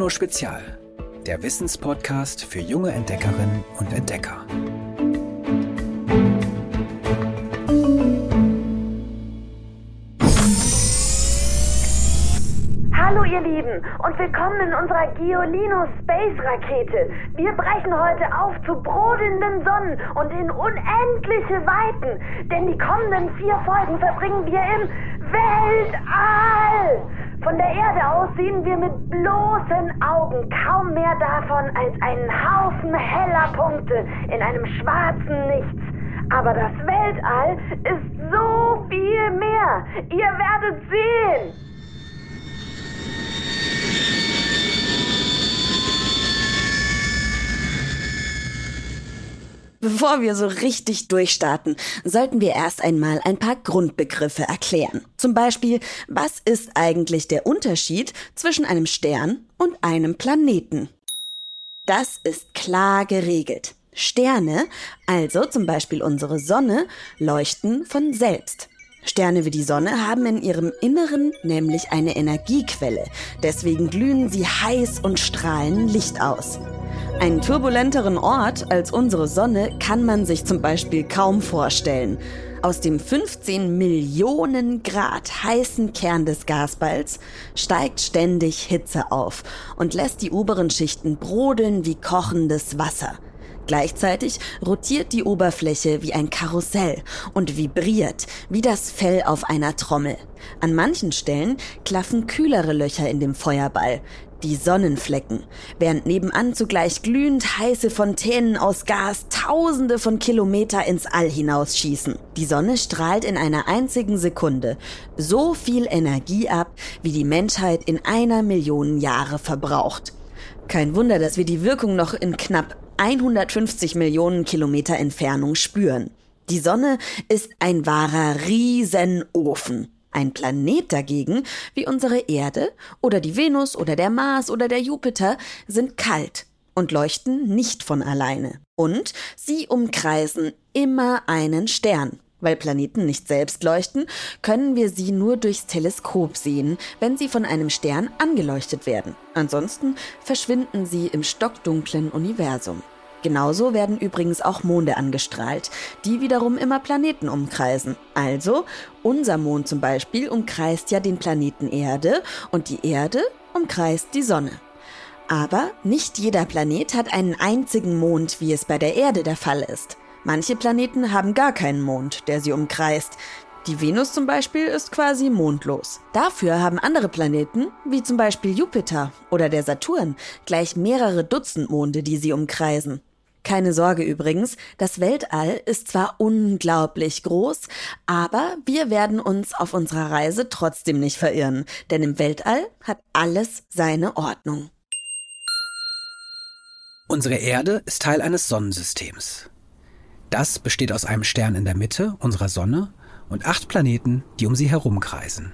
Juno Spezial, der Wissenspodcast für junge Entdeckerinnen und Entdecker. Hallo ihr Lieben und willkommen in unserer Giolino Space Rakete. Wir brechen heute auf zu brodelnden Sonnen und in unendliche Weiten, denn die kommenden vier Folgen verbringen wir im Weltall. Von der Erde aus sehen wir mit bloßen Augen kaum mehr davon als einen Haufen heller Punkte in einem schwarzen Nichts. Aber das Weltall ist so viel mehr. Ihr werdet sehen. Bevor wir so richtig durchstarten, sollten wir erst einmal ein paar Grundbegriffe erklären. Zum Beispiel, was ist eigentlich der Unterschied zwischen einem Stern und einem Planeten? Das ist klar geregelt. Sterne, also zum Beispiel unsere Sonne, leuchten von selbst. Sterne wie die Sonne haben in ihrem Inneren nämlich eine Energiequelle. Deswegen glühen sie heiß und strahlen Licht aus. Einen turbulenteren Ort als unsere Sonne kann man sich zum Beispiel kaum vorstellen. Aus dem 15 Millionen Grad heißen Kern des Gasballs steigt ständig Hitze auf und lässt die oberen Schichten brodeln wie kochendes Wasser. Gleichzeitig rotiert die Oberfläche wie ein Karussell und vibriert wie das Fell auf einer Trommel. An manchen Stellen klaffen kühlere Löcher in dem Feuerball, die Sonnenflecken, während nebenan zugleich glühend heiße Fontänen aus Gas tausende von Kilometer ins All hinausschießen. Die Sonne strahlt in einer einzigen Sekunde so viel Energie ab, wie die Menschheit in einer Million Jahre verbraucht. Kein Wunder, dass wir die Wirkung noch in knapp 150 Millionen Kilometer Entfernung spüren. Die Sonne ist ein wahrer Riesenofen. Ein Planet dagegen, wie unsere Erde oder die Venus oder der Mars oder der Jupiter, sind kalt und leuchten nicht von alleine. Und sie umkreisen immer einen Stern. Weil Planeten nicht selbst leuchten, können wir sie nur durchs Teleskop sehen, wenn sie von einem Stern angeleuchtet werden. Ansonsten verschwinden sie im stockdunklen Universum. Genauso werden übrigens auch Monde angestrahlt, die wiederum immer Planeten umkreisen. Also, unser Mond zum Beispiel umkreist ja den Planeten Erde und die Erde umkreist die Sonne. Aber nicht jeder Planet hat einen einzigen Mond, wie es bei der Erde der Fall ist. Manche Planeten haben gar keinen Mond, der sie umkreist. Die Venus zum Beispiel ist quasi mondlos. Dafür haben andere Planeten, wie zum Beispiel Jupiter oder der Saturn, gleich mehrere Dutzend Monde, die sie umkreisen. Keine Sorge übrigens, das Weltall ist zwar unglaublich groß, aber wir werden uns auf unserer Reise trotzdem nicht verirren, denn im Weltall hat alles seine Ordnung. Unsere Erde ist Teil eines Sonnensystems. Das besteht aus einem Stern in der Mitte unserer Sonne und acht Planeten, die um sie herumkreisen.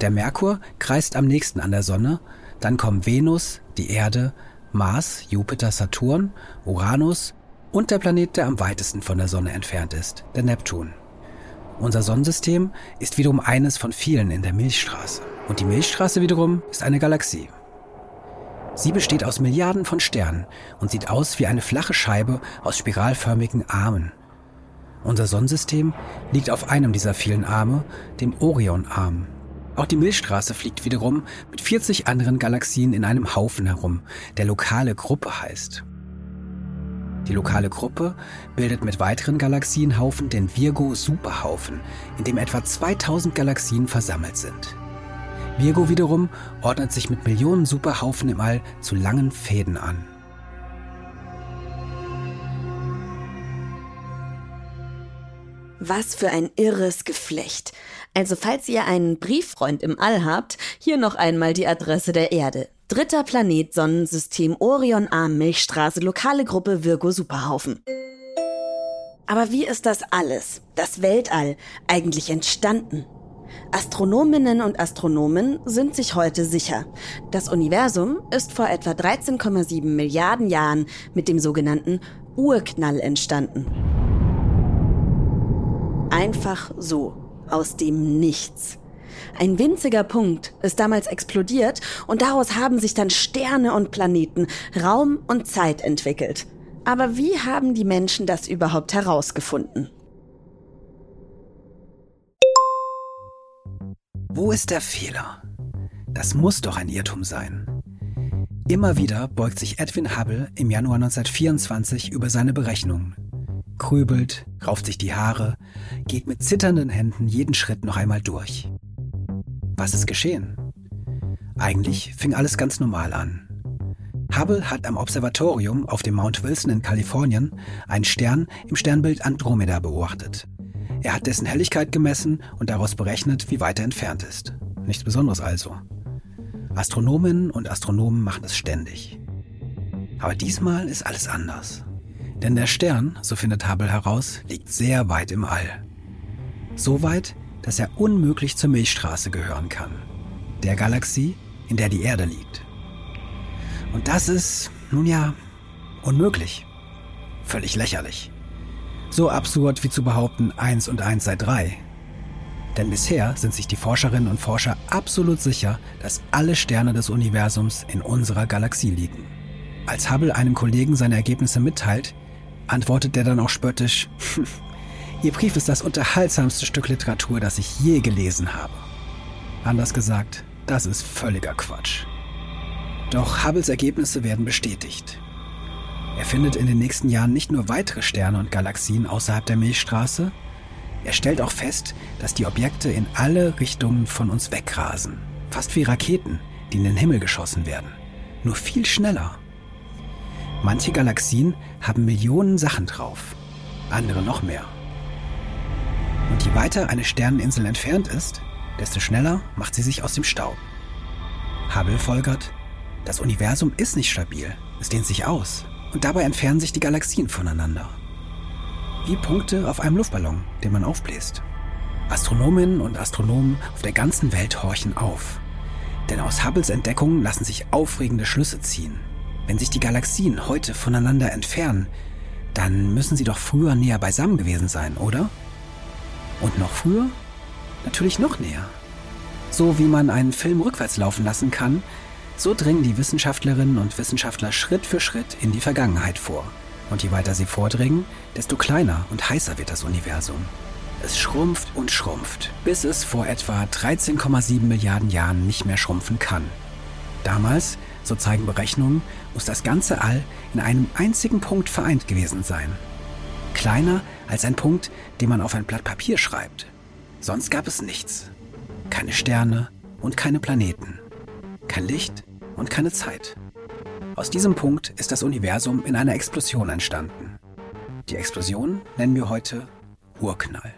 Der Merkur kreist am nächsten an der Sonne, dann kommen Venus, die Erde, Mars, Jupiter, Saturn, Uranus und der Planet, der am weitesten von der Sonne entfernt ist, der Neptun. Unser Sonnensystem ist wiederum eines von vielen in der Milchstraße. Und die Milchstraße wiederum ist eine Galaxie. Sie besteht aus Milliarden von Sternen und sieht aus wie eine flache Scheibe aus spiralförmigen Armen. Unser Sonnensystem liegt auf einem dieser vielen Arme, dem Orionarm. Auch die Milchstraße fliegt wiederum mit 40 anderen Galaxien in einem Haufen herum, der lokale Gruppe heißt. Die lokale Gruppe bildet mit weiteren Galaxienhaufen den Virgo-Superhaufen, in dem etwa 2000 Galaxien versammelt sind. Virgo wiederum ordnet sich mit Millionen Superhaufen im All zu langen Fäden an. Was für ein irres Geflecht. Also falls ihr einen Brieffreund im All habt, hier noch einmal die Adresse der Erde. Dritter Planet Sonnensystem Orion A Milchstraße lokale Gruppe Virgo Superhaufen. Aber wie ist das alles, das Weltall, eigentlich entstanden? Astronominnen und Astronomen sind sich heute sicher. Das Universum ist vor etwa 13,7 Milliarden Jahren mit dem sogenannten Urknall entstanden. Einfach so, aus dem Nichts. Ein winziger Punkt ist damals explodiert und daraus haben sich dann Sterne und Planeten, Raum und Zeit entwickelt. Aber wie haben die Menschen das überhaupt herausgefunden? Wo ist der Fehler? Das muss doch ein Irrtum sein. Immer wieder beugt sich Edwin Hubble im Januar 1924 über seine Berechnungen, grübelt, rauft sich die Haare, geht mit zitternden Händen jeden Schritt noch einmal durch. Was ist geschehen? Eigentlich fing alles ganz normal an. Hubble hat am Observatorium auf dem Mount Wilson in Kalifornien einen Stern im Sternbild Andromeda beobachtet. Er hat dessen Helligkeit gemessen und daraus berechnet, wie weit er entfernt ist. Nichts Besonderes also. Astronominnen und Astronomen machen es ständig. Aber diesmal ist alles anders. Denn der Stern, so findet Hubble heraus, liegt sehr weit im All. So weit, dass er unmöglich zur Milchstraße gehören kann. Der Galaxie, in der die Erde liegt. Und das ist, nun ja, unmöglich. Völlig lächerlich. So absurd wie zu behaupten, 1 und 1 sei 3. Denn bisher sind sich die Forscherinnen und Forscher absolut sicher, dass alle Sterne des Universums in unserer Galaxie liegen. Als Hubble einem Kollegen seine Ergebnisse mitteilt, antwortet der dann auch spöttisch, Ihr Brief ist das unterhaltsamste Stück Literatur, das ich je gelesen habe. Anders gesagt, das ist völliger Quatsch. Doch Hubbles Ergebnisse werden bestätigt. Er findet in den nächsten Jahren nicht nur weitere Sterne und Galaxien außerhalb der Milchstraße, er stellt auch fest, dass die Objekte in alle Richtungen von uns wegrasen. Fast wie Raketen, die in den Himmel geschossen werden. Nur viel schneller. Manche Galaxien haben Millionen Sachen drauf, andere noch mehr. Und je weiter eine Sterneninsel entfernt ist, desto schneller macht sie sich aus dem Staub. Hubble folgert, das Universum ist nicht stabil, es dehnt sich aus und dabei entfernen sich die Galaxien voneinander. Wie Punkte auf einem Luftballon, den man aufbläst. Astronominnen und Astronomen auf der ganzen Welt horchen auf. Denn aus Hubbles Entdeckungen lassen sich aufregende Schlüsse ziehen. Wenn sich die Galaxien heute voneinander entfernen, dann müssen sie doch früher näher beisammen gewesen sein, oder? Und noch früher? Natürlich noch näher. So wie man einen Film rückwärts laufen lassen kann, so dringen die Wissenschaftlerinnen und Wissenschaftler Schritt für Schritt in die Vergangenheit vor. Und je weiter sie vordringen, desto kleiner und heißer wird das Universum. Es schrumpft und schrumpft, bis es vor etwa 13,7 Milliarden Jahren nicht mehr schrumpfen kann. Damals, so zeigen Berechnungen, muss das ganze All in einem einzigen Punkt vereint gewesen sein. Kleiner als ein Punkt, den man auf ein Blatt Papier schreibt. Sonst gab es nichts. Keine Sterne und keine Planeten. Kein Licht und keine Zeit. Aus diesem Punkt ist das Universum in einer Explosion entstanden. Die Explosion nennen wir heute Urknall.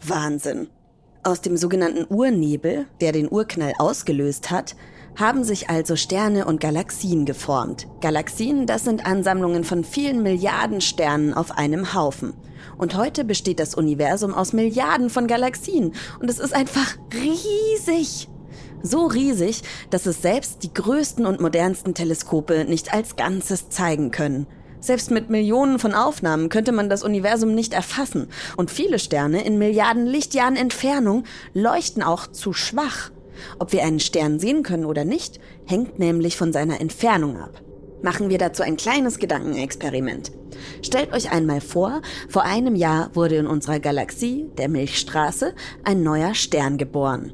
Wahnsinn. Aus dem sogenannten Urnebel, der den Urknall ausgelöst hat, haben sich also Sterne und Galaxien geformt. Galaxien, das sind Ansammlungen von vielen Milliarden Sternen auf einem Haufen. Und heute besteht das Universum aus Milliarden von Galaxien und es ist einfach riesig. So riesig, dass es selbst die größten und modernsten Teleskope nicht als Ganzes zeigen können. Selbst mit Millionen von Aufnahmen könnte man das Universum nicht erfassen. Und viele Sterne in Milliarden Lichtjahren Entfernung leuchten auch zu schwach. Ob wir einen Stern sehen können oder nicht, hängt nämlich von seiner Entfernung ab. Machen wir dazu ein kleines Gedankenexperiment. Stellt euch einmal vor, vor einem Jahr wurde in unserer Galaxie, der Milchstraße, ein neuer Stern geboren.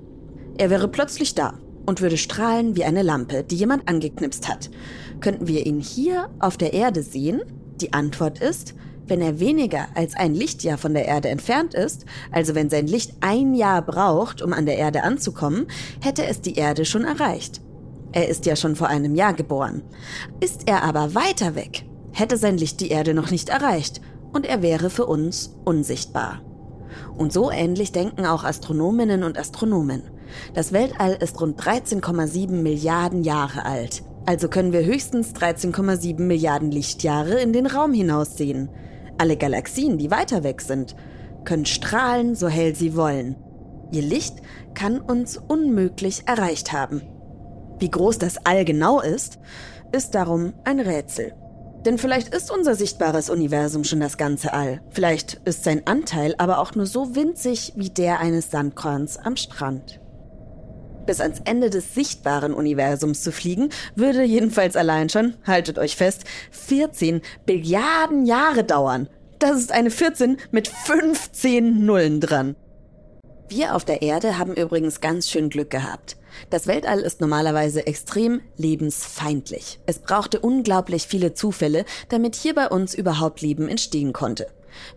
Er wäre plötzlich da und würde strahlen wie eine Lampe, die jemand angeknipst hat. Könnten wir ihn hier auf der Erde sehen? Die Antwort ist, wenn er weniger als ein Lichtjahr von der Erde entfernt ist, also wenn sein Licht ein Jahr braucht, um an der Erde anzukommen, hätte es die Erde schon erreicht. Er ist ja schon vor einem Jahr geboren. Ist er aber weiter weg, hätte sein Licht die Erde noch nicht erreicht und er wäre für uns unsichtbar. Und so ähnlich denken auch Astronominnen und Astronomen. Das Weltall ist rund 13,7 Milliarden Jahre alt. Also können wir höchstens 13,7 Milliarden Lichtjahre in den Raum hinaussehen. Alle Galaxien, die weiter weg sind, können strahlen, so hell sie wollen. Ihr Licht kann uns unmöglich erreicht haben. Wie groß das All genau ist, ist darum ein Rätsel. Denn vielleicht ist unser sichtbares Universum schon das ganze All. Vielleicht ist sein Anteil aber auch nur so winzig wie der eines Sandkorns am Strand. Bis ans Ende des sichtbaren Universums zu fliegen, würde jedenfalls allein schon, haltet euch fest, 14 Billiarden Jahre dauern. Das ist eine 14 mit 15 Nullen dran. Wir auf der Erde haben übrigens ganz schön Glück gehabt. Das Weltall ist normalerweise extrem lebensfeindlich. Es brauchte unglaublich viele Zufälle, damit hier bei uns überhaupt Leben entstehen konnte.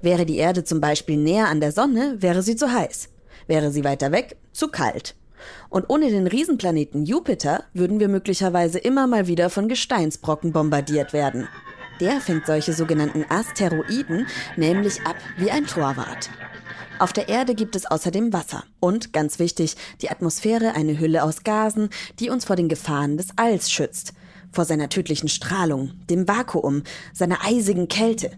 Wäre die Erde zum Beispiel näher an der Sonne, wäre sie zu heiß. Wäre sie weiter weg, zu kalt. Und ohne den Riesenplaneten Jupiter würden wir möglicherweise immer mal wieder von Gesteinsbrocken bombardiert werden. Der fängt solche sogenannten Asteroiden nämlich ab wie ein Torwart. Auf der Erde gibt es außerdem Wasser und, ganz wichtig, die Atmosphäre eine Hülle aus Gasen, die uns vor den Gefahren des Alls schützt, vor seiner tödlichen Strahlung, dem Vakuum, seiner eisigen Kälte.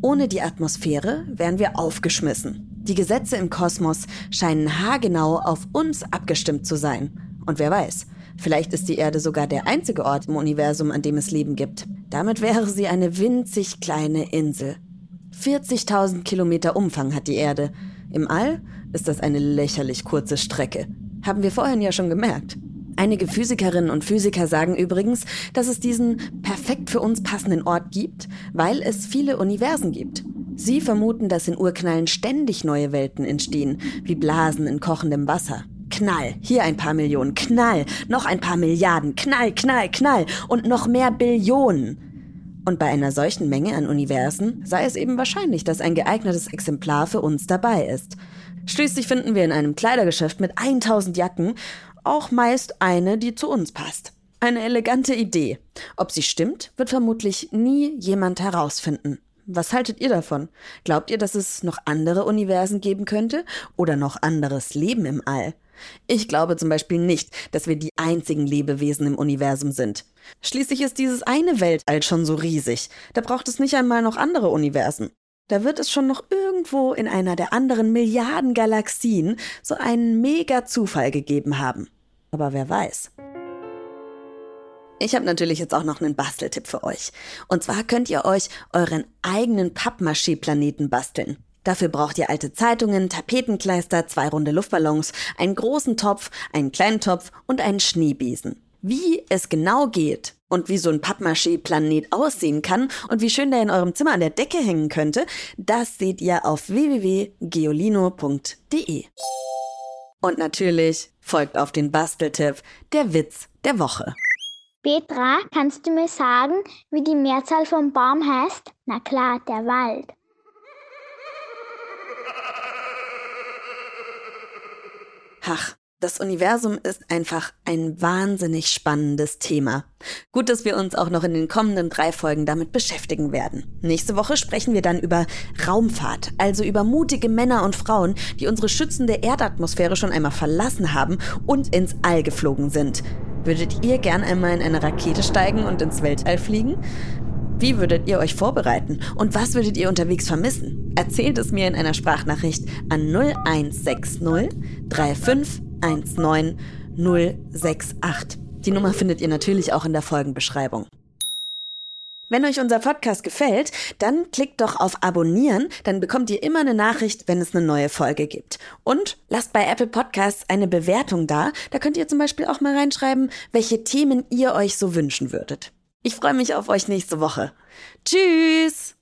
Ohne die Atmosphäre wären wir aufgeschmissen. Die Gesetze im Kosmos scheinen haargenau auf uns abgestimmt zu sein. Und wer weiß, vielleicht ist die Erde sogar der einzige Ort im Universum, an dem es Leben gibt. Damit wäre sie eine winzig kleine Insel, 40.000 Kilometer Umfang hat die Erde. Im All ist das eine lächerlich kurze Strecke. Haben wir vorhin ja schon gemerkt. Einige Physikerinnen und Physiker sagen übrigens, dass es diesen perfekt für uns passenden Ort gibt, weil es viele Universen gibt. Sie vermuten, dass in Urknallen ständig neue Welten entstehen, wie Blasen in kochendem Wasser. Knall, hier ein paar Millionen, Knall, noch ein paar Milliarden, Knall, Knall, Knall und noch mehr Billionen. Und bei einer solchen Menge an Universen sei es eben wahrscheinlich, dass ein geeignetes Exemplar für uns dabei ist. Schließlich finden wir in einem Kleidergeschäft mit 1000 Jacken auch meist eine, die zu uns passt. Eine elegante Idee. Ob sie stimmt, wird vermutlich nie jemand herausfinden. Was haltet ihr davon? Glaubt ihr, dass es noch andere Universen geben könnte oder noch anderes Leben im All? Ich glaube zum Beispiel nicht, dass wir die einzigen Lebewesen im Universum sind. Schließlich ist dieses eine Weltall schon so riesig. Da braucht es nicht einmal noch andere Universen. Da wird es schon noch irgendwo in einer der anderen Milliarden Galaxien so einen Mega-Zufall gegeben haben. Aber wer weiß. Ich habe natürlich jetzt auch noch einen Basteltipp für euch. Und zwar könnt ihr euch euren eigenen Pappmaché-Planeten basteln. Dafür braucht ihr alte Zeitungen, Tapetenkleister, zwei runde Luftballons, einen großen Topf, einen kleinen Topf und einen Schneebesen. Wie es genau geht und wie so ein Pappmaché-Planet aussehen kann und wie schön der in eurem Zimmer an der Decke hängen könnte, das seht ihr auf www.geolino.de. Und natürlich folgt auf den Basteltipp der Witz der Woche. Petra, kannst du mir sagen, wie die Mehrzahl vom Baum heißt? Na klar, der Wald. Ach, das Universum ist einfach ein wahnsinnig spannendes Thema. Gut, dass wir uns auch noch in den kommenden drei Folgen damit beschäftigen werden. Nächste Woche sprechen wir dann über Raumfahrt, also über mutige Männer und Frauen, die unsere schützende Erdatmosphäre schon einmal verlassen haben und ins All geflogen sind. Würdet ihr gern einmal in eine Rakete steigen und ins Weltall fliegen? Wie würdet ihr euch vorbereiten? Und was würdet ihr unterwegs vermissen? Erzählt es mir in einer Sprachnachricht an 0160 3519 068. Die Nummer findet ihr natürlich auch in der Folgenbeschreibung. Wenn euch unser Podcast gefällt, dann klickt doch auf Abonnieren, dann bekommt ihr immer eine Nachricht, wenn es eine neue Folge gibt. Und lasst bei Apple Podcasts eine Bewertung da, da könnt ihr zum Beispiel auch mal reinschreiben, welche Themen ihr euch so wünschen würdet. Ich freue mich auf euch nächste Woche. Tschüss!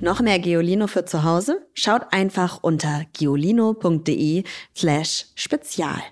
Noch mehr Geolino für zu Hause? Schaut einfach unter geolino.de slash spezial.